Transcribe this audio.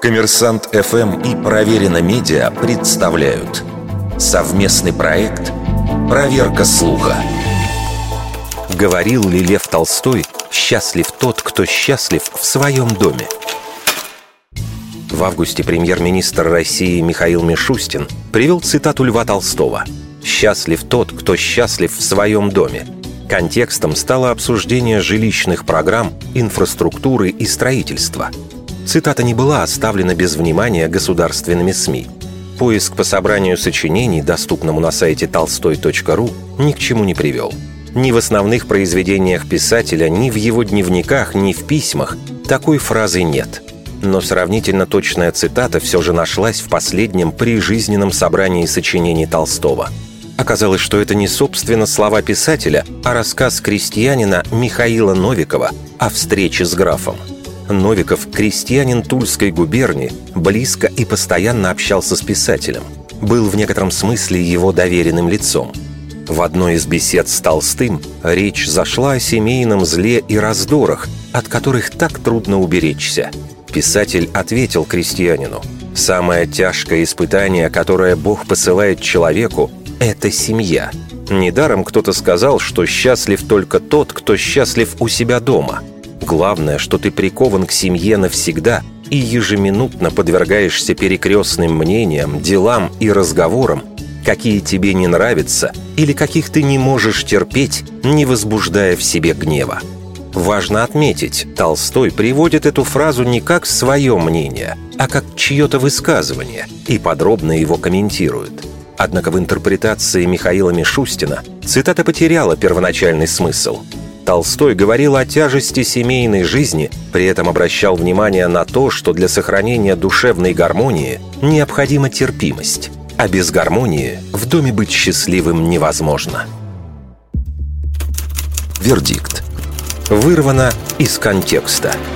Коммерсант ФМ и Проверено Медиа представляют совместный проект «Проверка слуха». Говорил ли Лев Толстой «Счастлив тот, кто счастлив в своем доме»? В августе премьер-министр России Михаил Мишустин привел цитату Льва Толстого «Счастлив тот, кто счастлив в своем доме». Контекстом стало обсуждение жилищных программ, инфраструктуры и строительства – Цитата не была оставлена без внимания государственными СМИ. Поиск по собранию сочинений, доступному на сайте толстой.ру, ни к чему не привел. Ни в основных произведениях писателя, ни в его дневниках, ни в письмах такой фразы нет. Но сравнительно точная цитата все же нашлась в последнем прижизненном собрании сочинений Толстого. Оказалось, что это не собственно слова писателя, а рассказ крестьянина Михаила Новикова о встрече с графом – Новиков, крестьянин Тульской губернии, близко и постоянно общался с писателем. Был в некотором смысле его доверенным лицом. В одной из бесед с Толстым речь зашла о семейном зле и раздорах, от которых так трудно уберечься. Писатель ответил крестьянину, «Самое тяжкое испытание, которое Бог посылает человеку, это семья. Недаром кто-то сказал, что счастлив только тот, кто счастлив у себя дома – Главное, что ты прикован к семье навсегда и ежеминутно подвергаешься перекрестным мнениям, делам и разговорам, какие тебе не нравятся или каких ты не можешь терпеть, не возбуждая в себе гнева. Важно отметить, Толстой приводит эту фразу не как свое мнение, а как чье-то высказывание и подробно его комментирует. Однако в интерпретации Михаила Мишустина цитата потеряла первоначальный смысл – Толстой говорил о тяжести семейной жизни, при этом обращал внимание на то, что для сохранения душевной гармонии необходима терпимость, а без гармонии в доме быть счастливым невозможно. Вердикт. Вырвано из контекста –